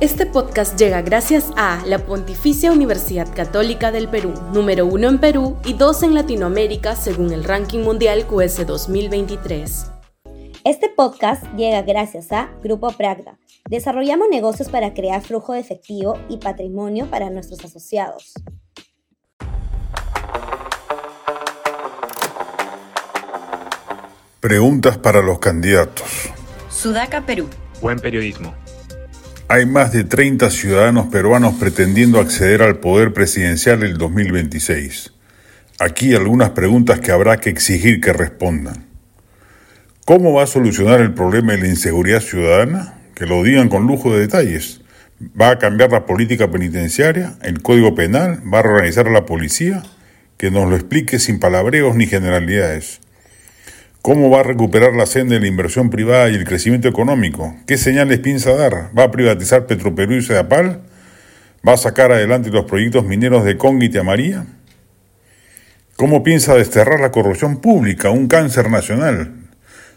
Este podcast llega gracias a la Pontificia Universidad Católica del Perú, número uno en Perú y dos en Latinoamérica según el ranking mundial QS 2023. Este podcast llega gracias a Grupo Pragda. Desarrollamos negocios para crear flujo de efectivo y patrimonio para nuestros asociados. Preguntas para los candidatos. Sudaca, Perú. Buen periodismo. Hay más de 30 ciudadanos peruanos pretendiendo acceder al poder presidencial el 2026. Aquí algunas preguntas que habrá que exigir que respondan. ¿Cómo va a solucionar el problema de la inseguridad ciudadana? Que lo digan con lujo de detalles. ¿Va a cambiar la política penitenciaria, el código penal? ¿Va a reorganizar a la policía? Que nos lo explique sin palabreos ni generalidades. ¿Cómo va a recuperar la senda de la inversión privada y el crecimiento económico? ¿Qué señales piensa dar? ¿Va a privatizar Petroperú y Sedapal? ¿Va a sacar adelante los proyectos mineros de Conga y María? ¿Cómo piensa desterrar la corrupción pública, un cáncer nacional?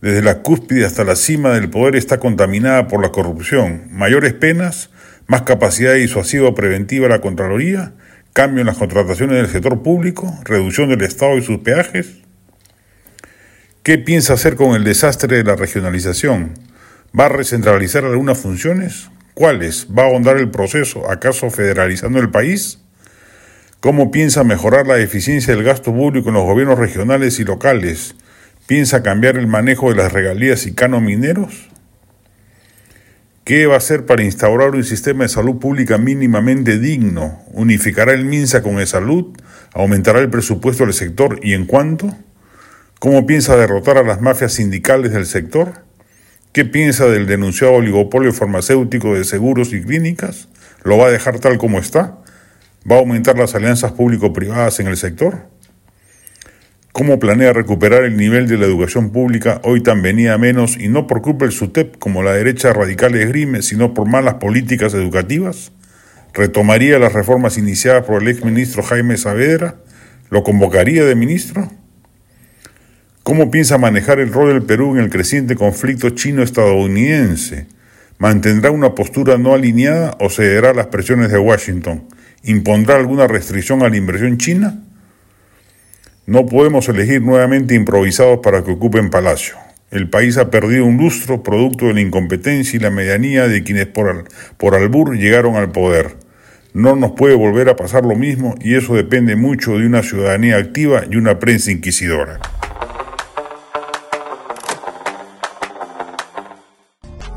Desde la cúspide hasta la cima del poder está contaminada por la corrupción. Mayores penas, más capacidad disuasiva o preventiva a la Contraloría, cambio en las contrataciones del sector público, reducción del Estado y sus peajes. ¿Qué piensa hacer con el desastre de la regionalización? ¿Va a recentralizar algunas funciones? ¿Cuáles? ¿Va a ahondar el proceso, acaso federalizando el país? ¿Cómo piensa mejorar la eficiencia del gasto público en los gobiernos regionales y locales? ¿Piensa cambiar el manejo de las regalías y canos mineros? ¿Qué va a hacer para instaurar un sistema de salud pública mínimamente digno? ¿Unificará el MINSA con el salud? ¿Aumentará el presupuesto del sector y en cuánto? ¿Cómo piensa derrotar a las mafias sindicales del sector? ¿Qué piensa del denunciado oligopolio farmacéutico de seguros y clínicas? ¿Lo va a dejar tal como está? ¿Va a aumentar las alianzas público-privadas en el sector? ¿Cómo planea recuperar el nivel de la educación pública hoy tan venía menos y no por culpa del SUTEP como la derecha radical esgrime, sino por malas políticas educativas? ¿Retomaría las reformas iniciadas por el exministro Jaime Saavedra? ¿Lo convocaría de ministro? ¿Cómo piensa manejar el rol del Perú en el creciente conflicto chino-estadounidense? ¿Mantendrá una postura no alineada o cederá a las presiones de Washington? ¿Impondrá alguna restricción a la inversión china? No podemos elegir nuevamente improvisados para que ocupen Palacio. El país ha perdido un lustro producto de la incompetencia y la medianía de quienes por, por albur llegaron al poder. No nos puede volver a pasar lo mismo y eso depende mucho de una ciudadanía activa y una prensa inquisidora.